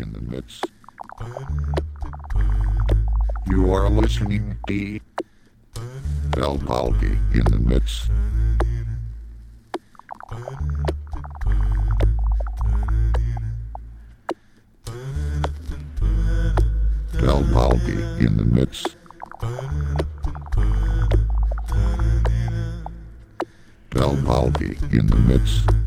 in the mix. You are listening to Del Balgi in the mix. Del in the mix. Del in the mix.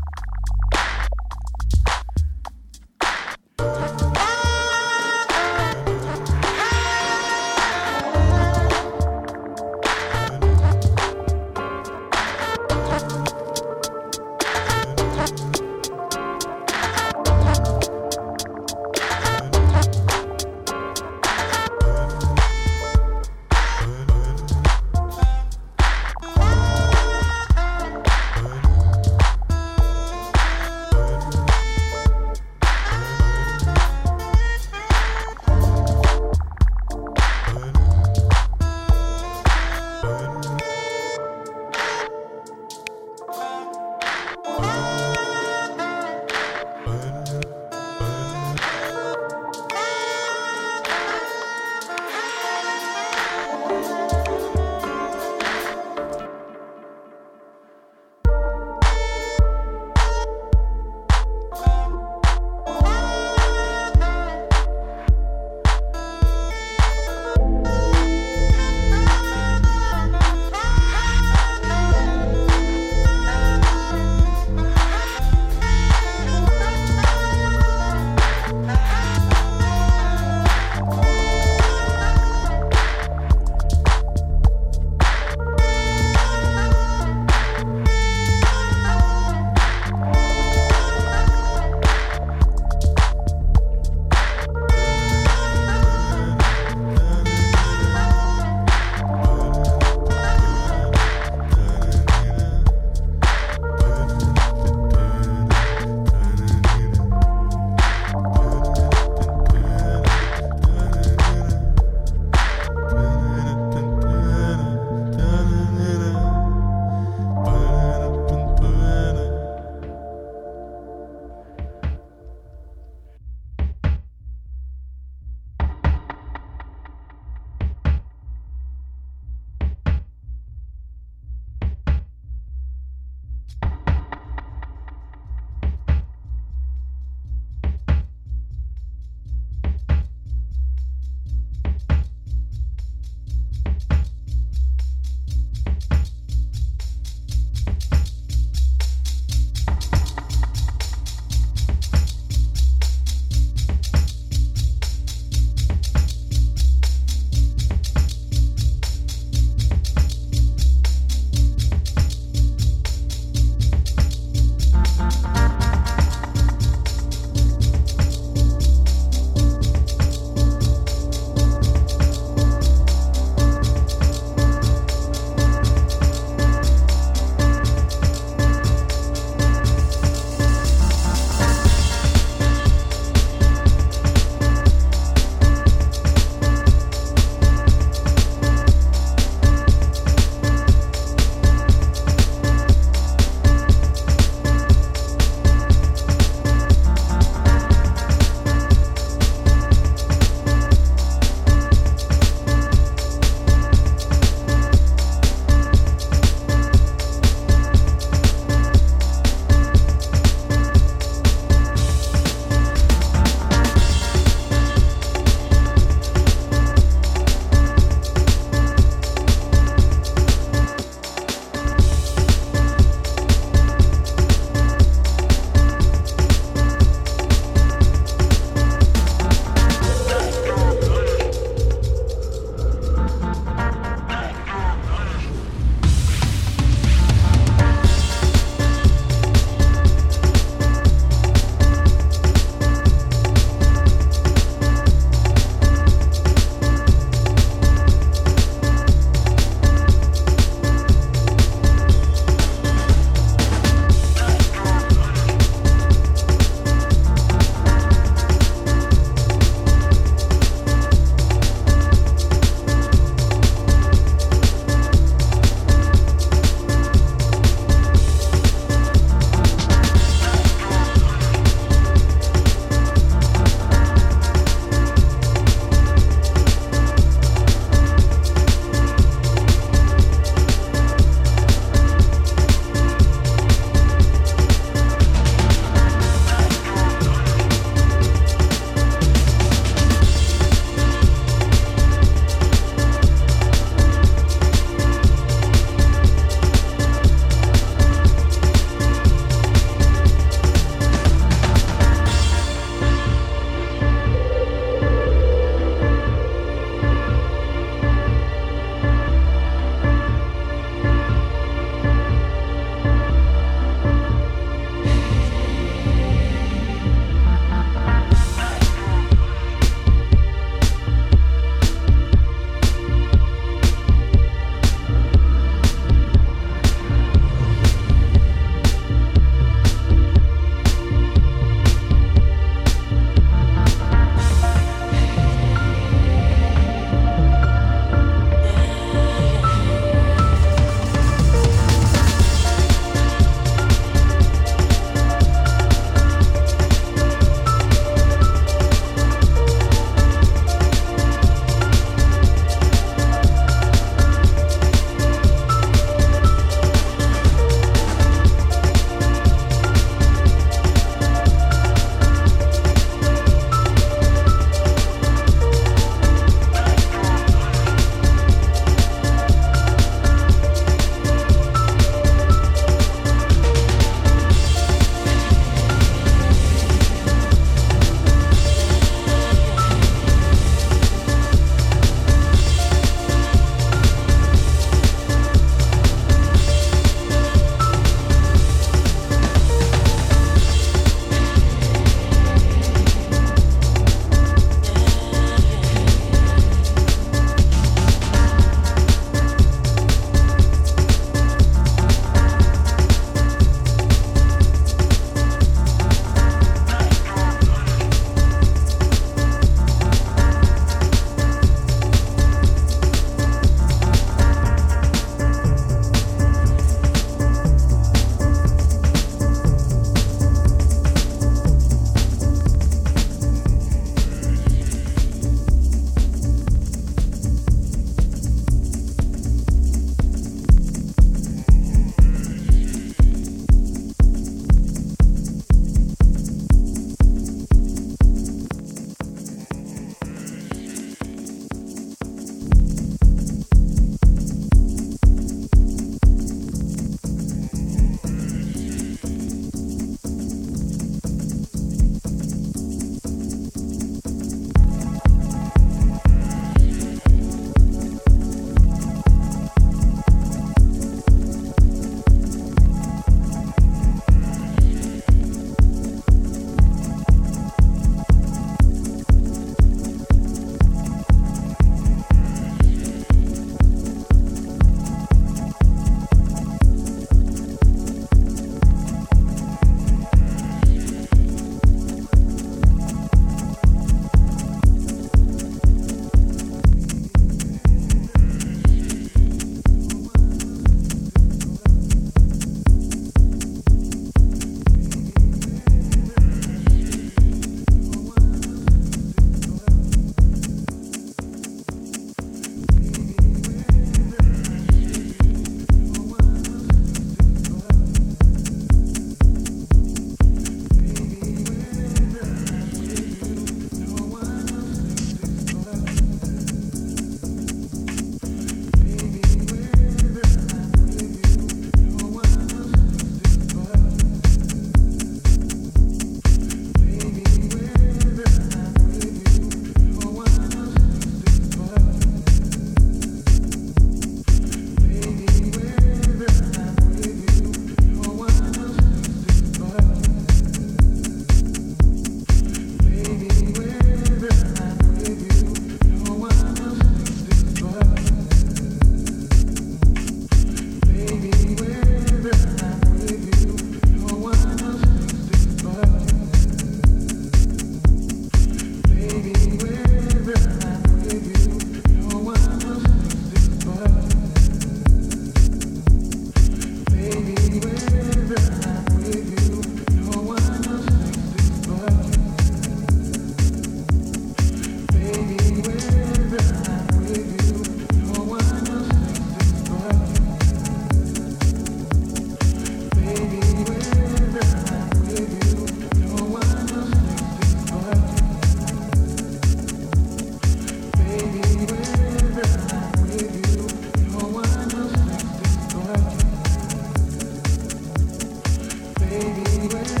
Anywhere.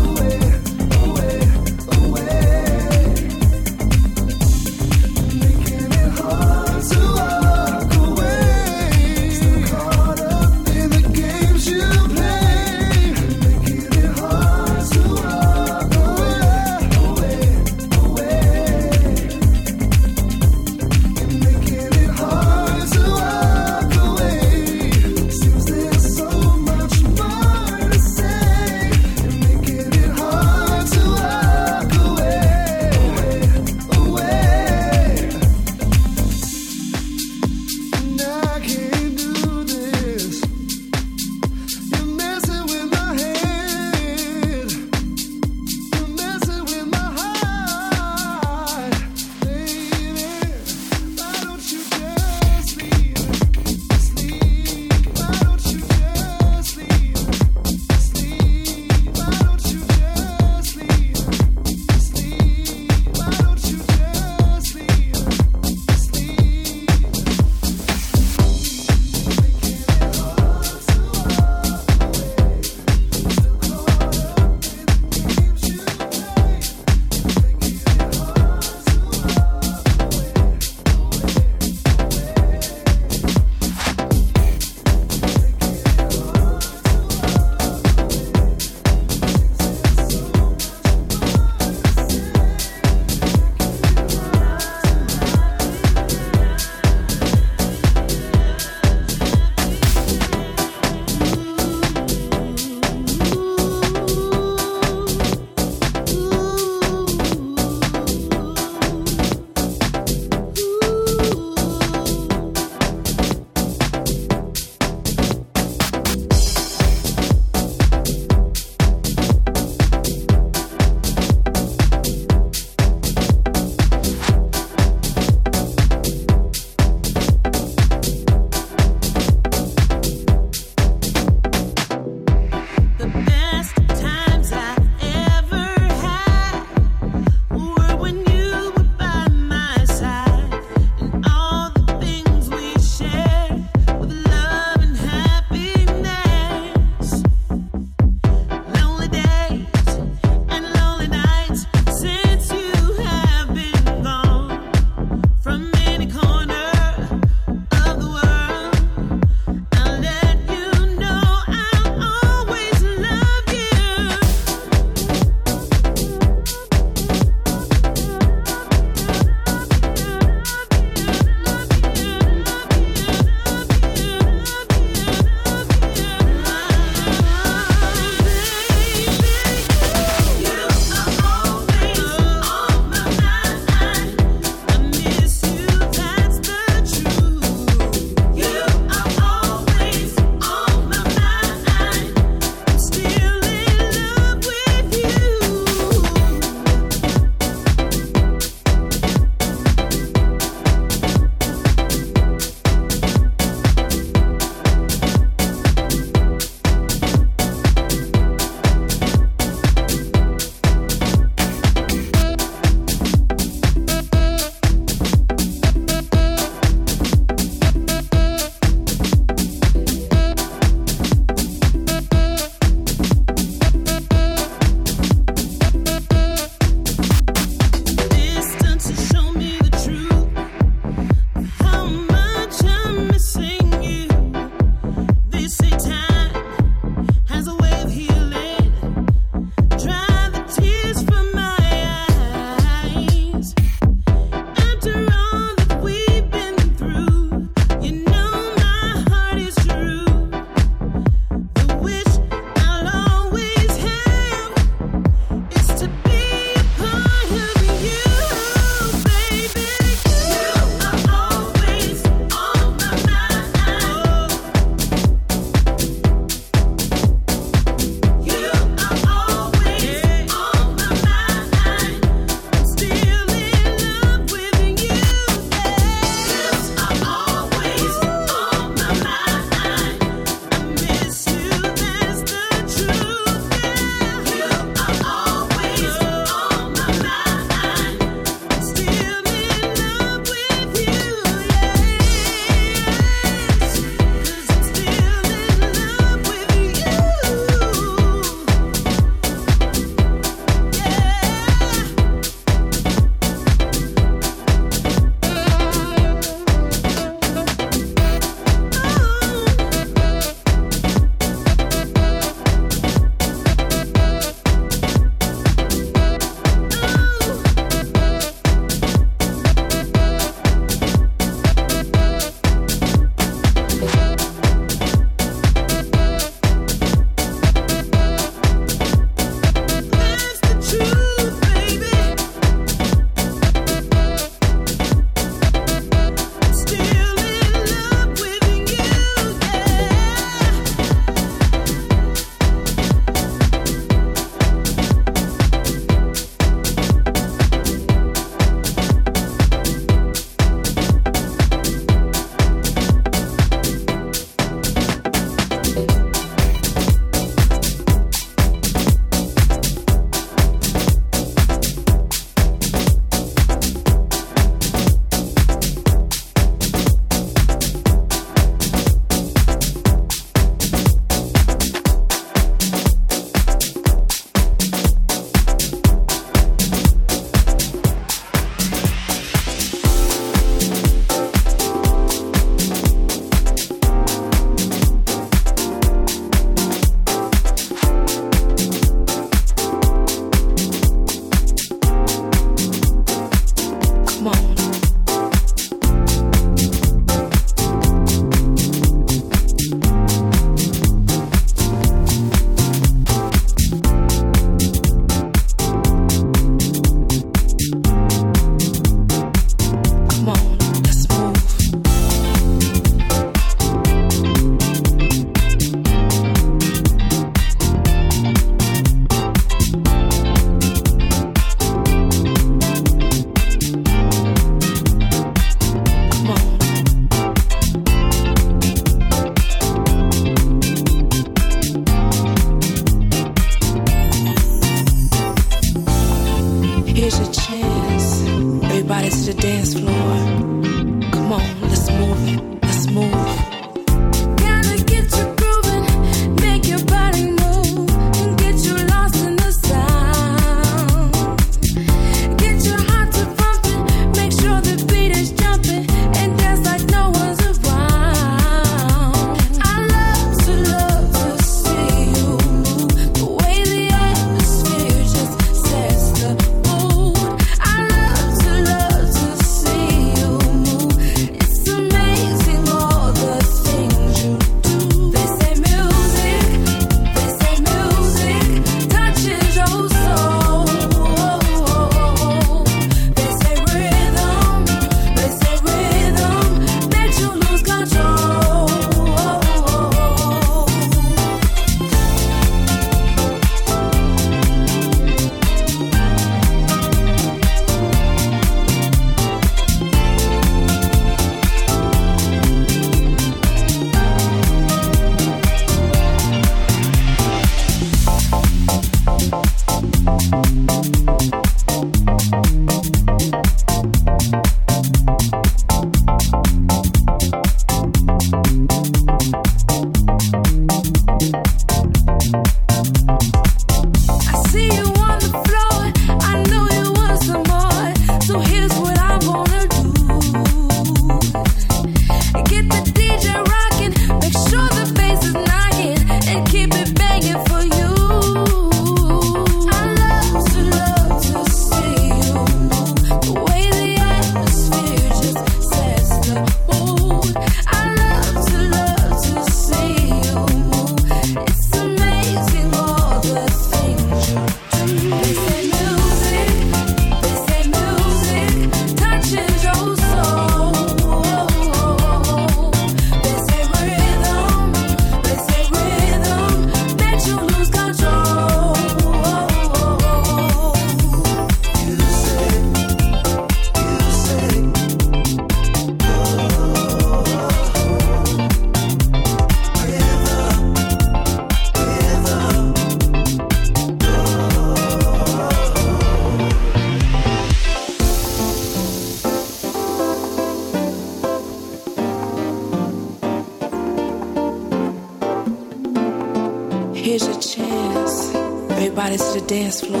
Dance floor.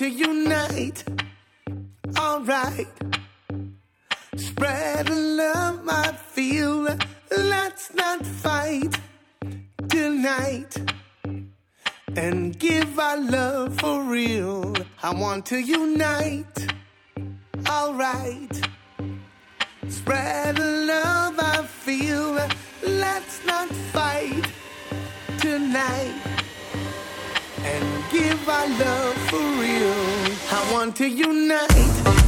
To unite. Alright. Spread love I feel. Let's not fight tonight. And give our love for real. I want to unite. Alright. Spread love I feel. Let's not fight tonight and give our love for real. I want to unite.